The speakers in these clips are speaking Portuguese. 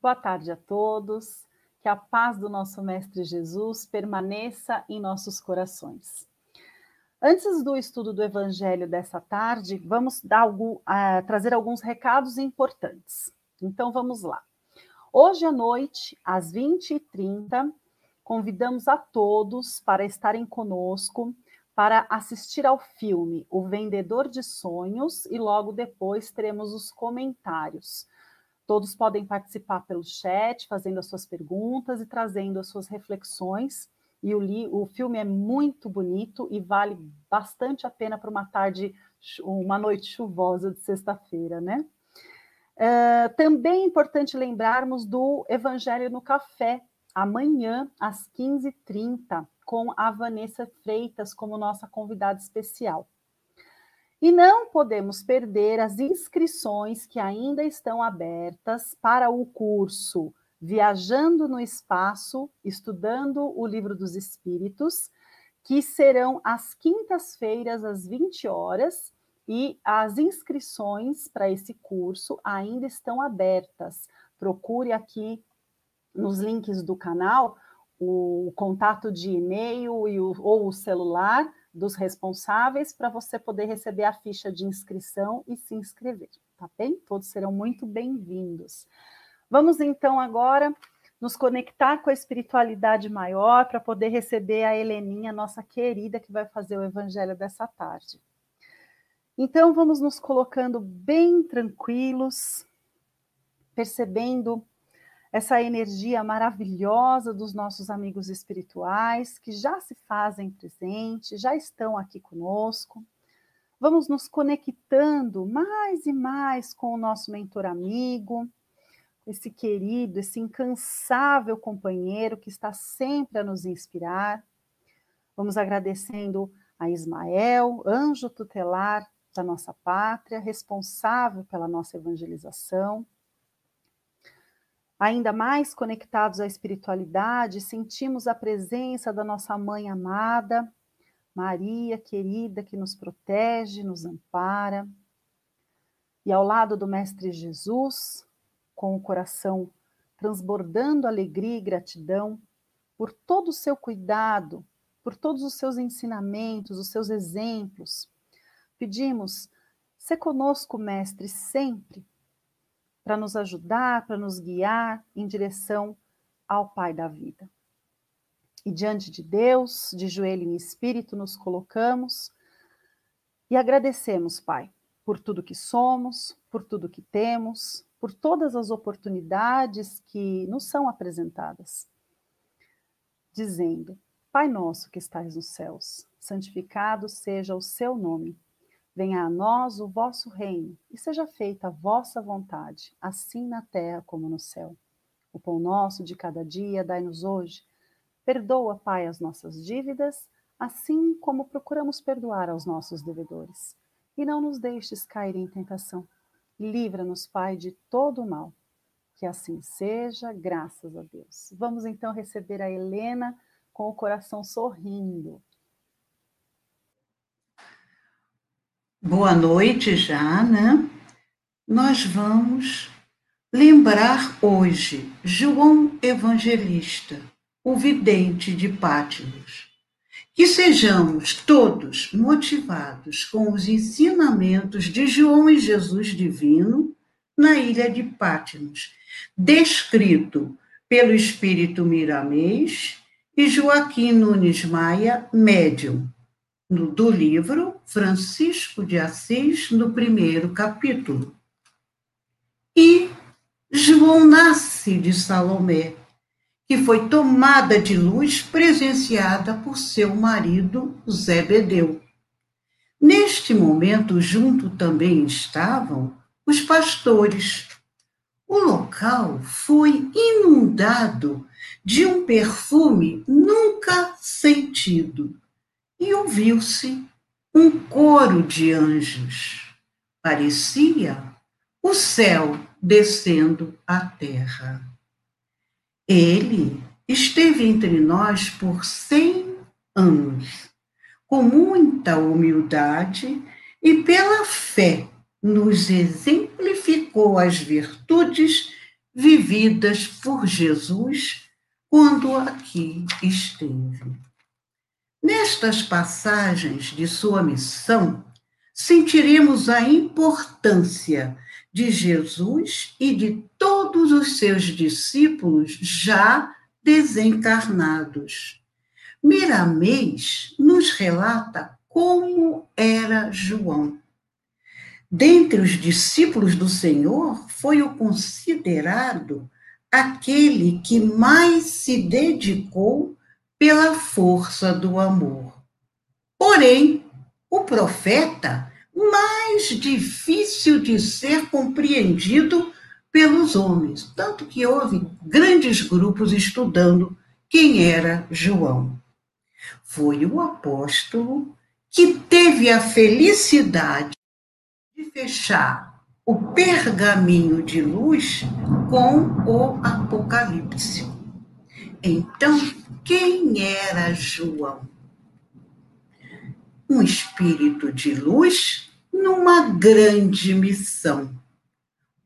Boa tarde a todos. Que a paz do nosso Mestre Jesus permaneça em nossos corações. Antes do estudo do Evangelho dessa tarde, vamos algum, uh, trazer alguns recados importantes. Então vamos lá. Hoje à noite, às 20h30, convidamos a todos para estarem conosco para assistir ao filme O Vendedor de Sonhos e logo depois teremos os comentários. Todos podem participar pelo chat, fazendo as suas perguntas e trazendo as suas reflexões. E o, li, o filme é muito bonito e vale bastante a pena para uma tarde, uma noite chuvosa de sexta-feira, né? Uh, também é importante lembrarmos do Evangelho no Café, amanhã, às 15h30 com a Vanessa Freitas como nossa convidada especial. E não podemos perder as inscrições que ainda estão abertas para o curso Viajando no Espaço, estudando o Livro dos Espíritos, que serão às quintas-feiras, às 20 horas, e as inscrições para esse curso ainda estão abertas. Procure aqui nos links do canal o contato de e-mail ou o celular dos responsáveis para você poder receber a ficha de inscrição e se inscrever, tá bem? Todos serão muito bem-vindos. Vamos então agora nos conectar com a espiritualidade maior para poder receber a Heleninha, nossa querida, que vai fazer o evangelho dessa tarde. Então vamos nos colocando bem tranquilos, percebendo essa energia maravilhosa dos nossos amigos espirituais que já se fazem presente, já estão aqui conosco. Vamos nos conectando mais e mais com o nosso mentor amigo, esse querido, esse incansável companheiro que está sempre a nos inspirar. Vamos agradecendo a Ismael, anjo tutelar da nossa pátria, responsável pela nossa evangelização ainda mais conectados à espiritualidade, sentimos a presença da nossa mãe amada, Maria querida, que nos protege, nos ampara. E ao lado do Mestre Jesus, com o coração transbordando alegria e gratidão por todo o seu cuidado, por todos os seus ensinamentos, os seus exemplos, pedimos: se conosco, Mestre, sempre para nos ajudar, para nos guiar em direção ao Pai da vida. E diante de Deus, de joelho em espírito, nos colocamos e agradecemos, Pai, por tudo que somos, por tudo que temos, por todas as oportunidades que nos são apresentadas. Dizendo: Pai nosso que estais nos céus, santificado seja o seu nome. Venha a nós o vosso reino, e seja feita a vossa vontade, assim na terra como no céu. O pão nosso de cada dia dai-nos hoje. Perdoa, Pai, as nossas dívidas, assim como procuramos perdoar aos nossos devedores. E não nos deixes cair em tentação. Livra-nos, Pai, de todo o mal. Que assim seja, graças a Deus. Vamos então receber a Helena com o coração sorrindo. Boa noite já, né? Nós vamos lembrar hoje João Evangelista, o vidente de Pátinos. Que sejamos todos motivados com os ensinamentos de João e Jesus Divino na ilha de Pátinos, descrito pelo Espírito Miramês e Joaquim Nunes Maia, médium, do livro Francisco de Assis, no primeiro capítulo. E João nasce de Salomé, que foi tomada de luz presenciada por seu marido Zebedeu. Neste momento, junto também estavam os pastores. O local foi inundado de um perfume nunca sentido e ouviu-se um coro de anjos. Parecia o céu descendo à terra. Ele esteve entre nós por cem anos, com muita humildade e pela fé nos exemplificou as virtudes vividas por Jesus quando aqui esteve. Nestas passagens de sua missão, sentiremos a importância de Jesus e de todos os seus discípulos já desencarnados. Miramês nos relata como era João. Dentre os discípulos do Senhor, foi o considerado aquele que mais se dedicou pela força do amor. Porém, o profeta mais difícil de ser compreendido pelos homens, tanto que houve grandes grupos estudando quem era João. Foi o apóstolo que teve a felicidade de fechar o pergaminho de luz com o Apocalipse. Então, quem era João? Um espírito de luz numa grande missão.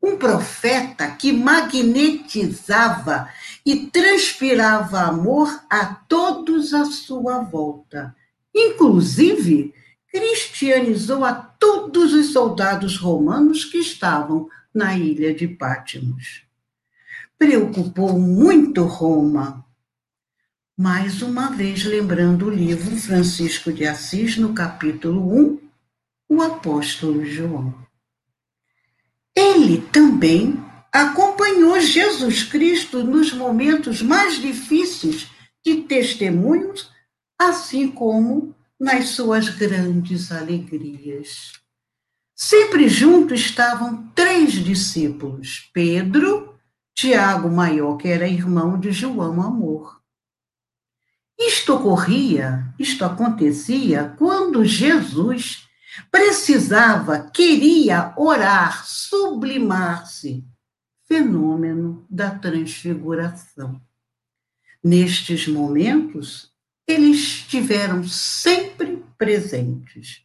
Um profeta que magnetizava e transpirava amor a todos à sua volta. Inclusive, cristianizou a todos os soldados romanos que estavam na ilha de Pátimos. Preocupou muito Roma. Mais uma vez, lembrando o livro Francisco de Assis, no capítulo 1, o apóstolo João. Ele também acompanhou Jesus Cristo nos momentos mais difíceis de testemunhos, assim como nas suas grandes alegrias. Sempre juntos estavam três discípulos: Pedro, Tiago Maior, que era irmão de João Amor. Isto ocorria, isto acontecia quando Jesus precisava, queria orar, sublimar-se fenômeno da transfiguração. Nestes momentos, eles estiveram sempre presentes.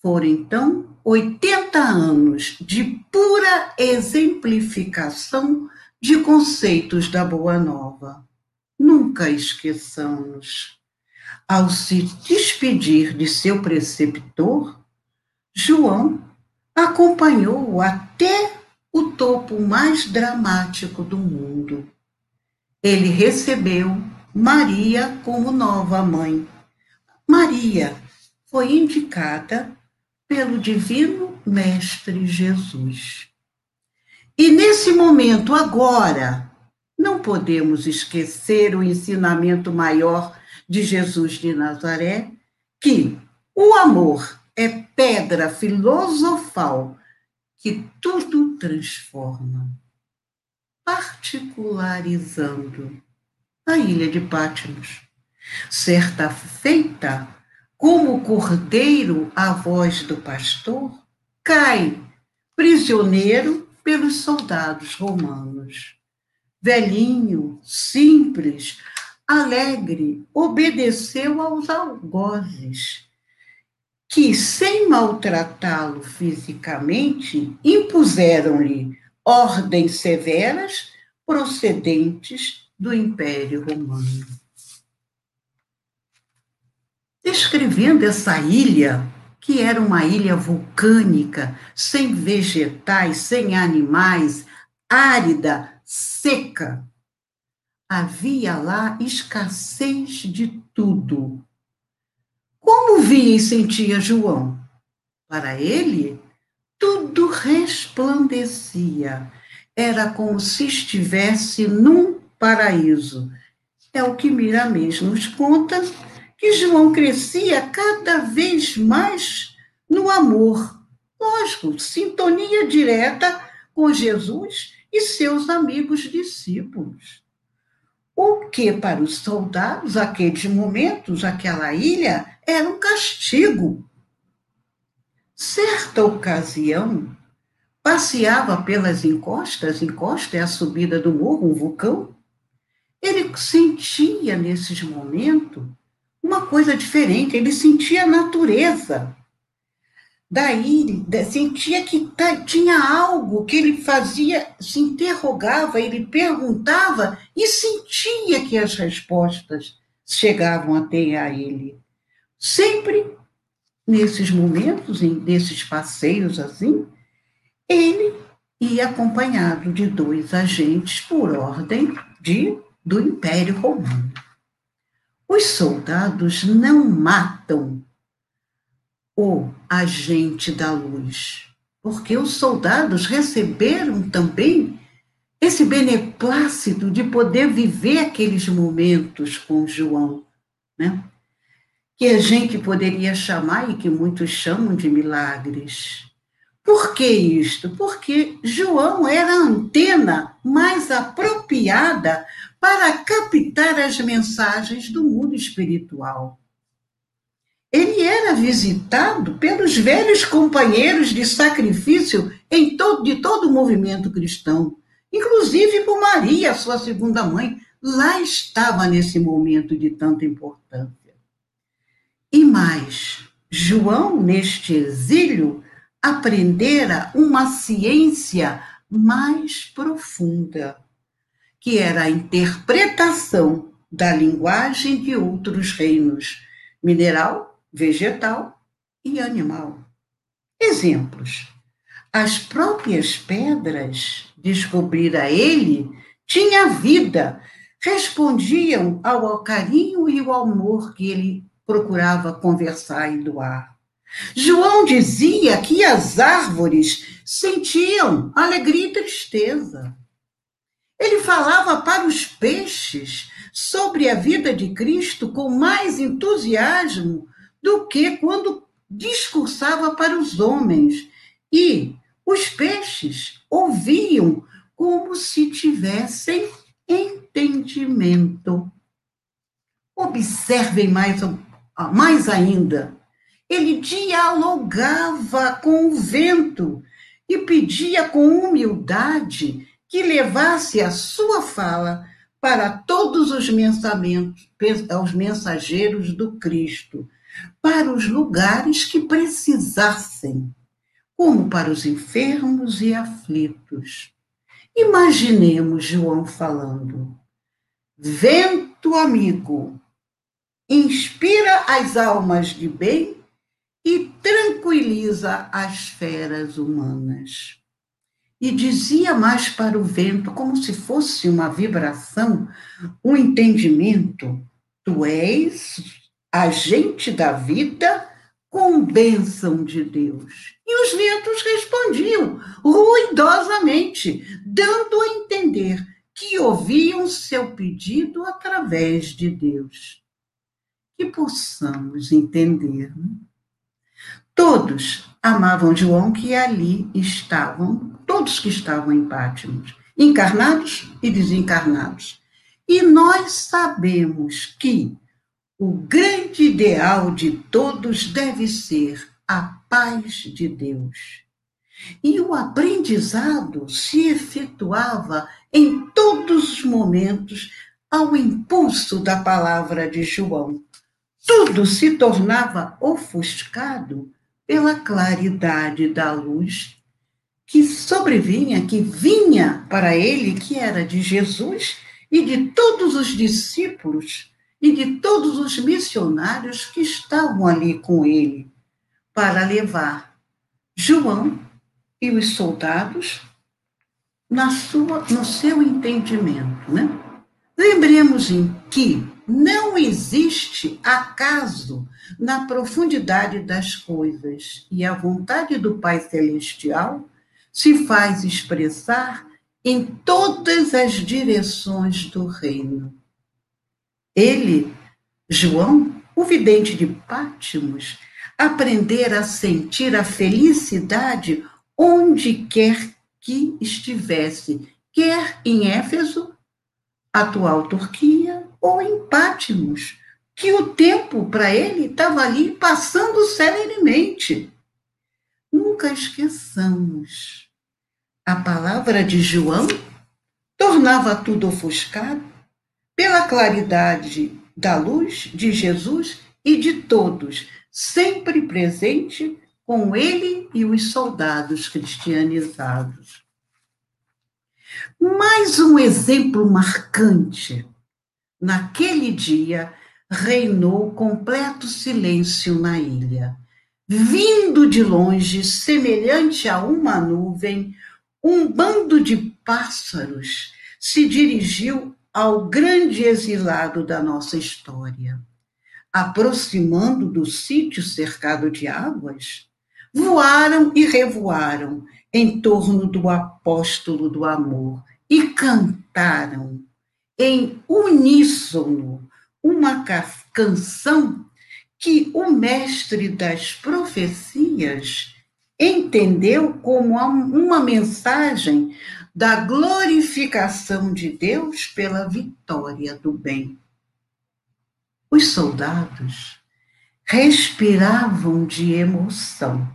Foram então 80 anos de pura exemplificação de conceitos da Boa Nova. Nunca esqueçamos. Ao se despedir de seu preceptor, João acompanhou-o até o topo mais dramático do mundo. Ele recebeu Maria como nova mãe. Maria foi indicada pelo Divino Mestre Jesus. E nesse momento, agora, não podemos esquecer o ensinamento maior de Jesus de Nazaré, que o amor é pedra filosofal que tudo transforma, particularizando a ilha de Patmos. Certa feita, como o cordeiro à voz do pastor, cai prisioneiro pelos soldados romanos. Velhinho, simples, alegre, obedeceu aos algozes que, sem maltratá-lo fisicamente, impuseram-lhe ordens severas procedentes do Império Romano. Descrevendo essa ilha, que era uma ilha vulcânica, sem vegetais, sem animais, árida, seca, havia lá escassez de tudo como via e sentia João? Para ele, tudo resplandecia. Era como se estivesse num paraíso. É o que Miramês nos conta, que João crescia cada vez mais no amor. Lógico, sintonia direta com Jesus e seus amigos discípulos. O que para os soldados, aqueles momentos, aquela ilha, era um castigo. Certa ocasião, passeava pelas encostas, encosta é a subida do morro, um vulcão. Ele sentia nesses momentos uma coisa diferente, ele sentia a natureza. Daí sentia que tinha algo que ele fazia, se interrogava, ele perguntava e sentia que as respostas chegavam até a ele. Sempre nesses momentos, nesses passeios assim, ele ia acompanhado de dois agentes por ordem de, do Império Romano. Os soldados não matam o agente da luz, porque os soldados receberam também esse beneplácito de poder viver aqueles momentos com João, né? que a gente poderia chamar e que muitos chamam de milagres. Por que isto? Porque João era a antena mais apropriada para captar as mensagens do mundo espiritual. Ele era visitado pelos velhos companheiros de sacrifício todo, de todo o movimento cristão, inclusive por Maria, sua segunda mãe, lá estava nesse momento de tanta importância. E mais, João, neste exílio, aprendera uma ciência mais profunda, que era a interpretação da linguagem de outros reinos, mineral, vegetal e animal. Exemplos. As próprias pedras, descobrira ele, tinha vida, respondiam ao carinho e ao amor que ele procurava conversar e doar. João dizia que as árvores sentiam alegria e tristeza. Ele falava para os peixes sobre a vida de Cristo com mais entusiasmo do que quando discursava para os homens. E os peixes ouviam como se tivessem entendimento. Observem mais ah, mais ainda, ele dialogava com o vento e pedia com humildade que levasse a sua fala para todos os os mensageiros do Cristo, para os lugares que precisassem, como para os enfermos e aflitos. Imaginemos João falando: Vento amigo, inspira as almas de bem e tranquiliza as feras humanas. E dizia mais para o vento, como se fosse uma vibração, um entendimento: tu és agente da vida com bênção de Deus. E os ventos respondiam ruidosamente, dando a entender que ouviam seu pedido através de Deus que possamos entender. Né? Todos amavam João que ali estavam, todos que estavam em Pátimos, encarnados e desencarnados. E nós sabemos que o grande ideal de todos deve ser a paz de Deus. E o aprendizado se efetuava em todos os momentos ao impulso da palavra de João tudo se tornava ofuscado pela claridade da luz que sobrevinha, que vinha para ele, que era de Jesus e de todos os discípulos e de todos os missionários que estavam ali com ele, para levar João e os soldados na sua, no seu entendimento, né? Lembremos em que não existe acaso na profundidade das coisas, e a vontade do Pai Celestial se faz expressar em todas as direções do reino. Ele, João, o vidente de Pátimos, aprender a sentir a felicidade onde quer que estivesse, quer em Éfeso, atual Turquia, ou em Pátimos, que o tempo para ele estava ali passando serenemente. Nunca esqueçamos. A palavra de João tornava tudo ofuscado pela claridade da luz de Jesus e de todos, sempre presente com ele e os soldados cristianizados. Mais um exemplo marcante. Naquele dia, reinou completo silêncio na ilha. Vindo de longe, semelhante a uma nuvem, um bando de pássaros se dirigiu ao grande exilado da nossa história. Aproximando do sítio cercado de águas, voaram e revoaram em torno do apóstolo do amor e cantaram em uníssono uma canção que o mestre das profecias entendeu como uma mensagem da glorificação de Deus pela vitória do bem. Os soldados respiravam de emoção.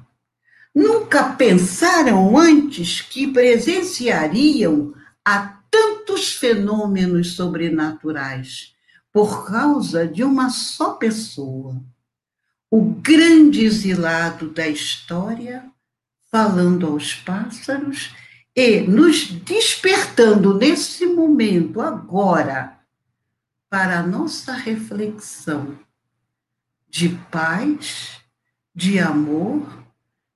Nunca pensaram antes que presenciariam a tantos fenômenos sobrenaturais por causa de uma só pessoa, o grande exilado da história, falando aos pássaros e nos despertando nesse momento, agora, para a nossa reflexão de paz, de amor,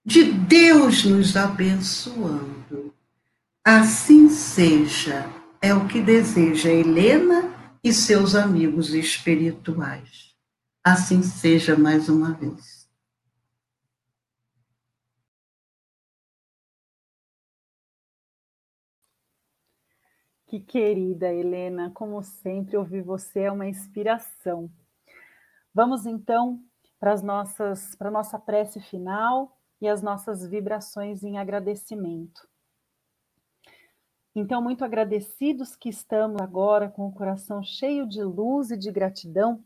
de Deus nos abençoando. Assim seja, é o que deseja Helena e seus amigos espirituais. Assim seja mais uma vez. Que querida Helena, como sempre, ouvir você é uma inspiração. Vamos então para as nossas para a nossa prece final e as nossas vibrações em agradecimento. Então, muito agradecidos que estamos agora com o coração cheio de luz e de gratidão,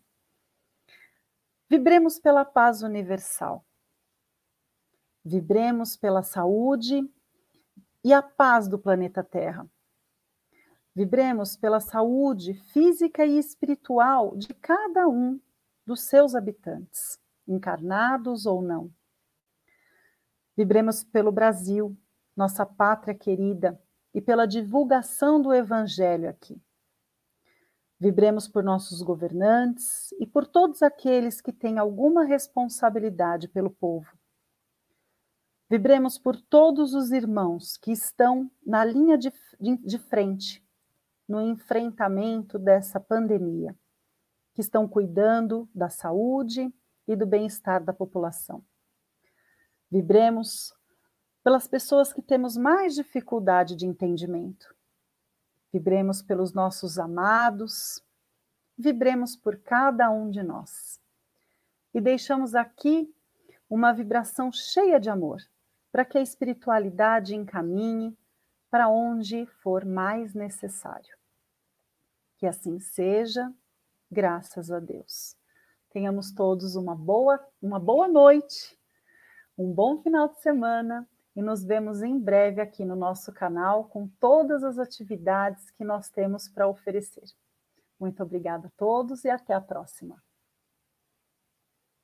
vibremos pela paz universal. Vibremos pela saúde e a paz do planeta Terra. Vibremos pela saúde física e espiritual de cada um dos seus habitantes, encarnados ou não. Vibremos pelo Brasil, nossa pátria querida, e pela divulgação do Evangelho aqui. Vibremos por nossos governantes e por todos aqueles que têm alguma responsabilidade pelo povo. Vibremos por todos os irmãos que estão na linha de, de, de frente no enfrentamento dessa pandemia, que estão cuidando da saúde e do bem-estar da população. Vibremos pelas pessoas que temos mais dificuldade de entendimento. Vibremos pelos nossos amados, vibremos por cada um de nós. E deixamos aqui uma vibração cheia de amor, para que a espiritualidade encaminhe para onde for mais necessário. Que assim seja, graças a Deus. Tenhamos todos uma boa, uma boa noite, um bom final de semana e nos vemos em breve aqui no nosso canal com todas as atividades que nós temos para oferecer. Muito obrigada a todos e até a próxima.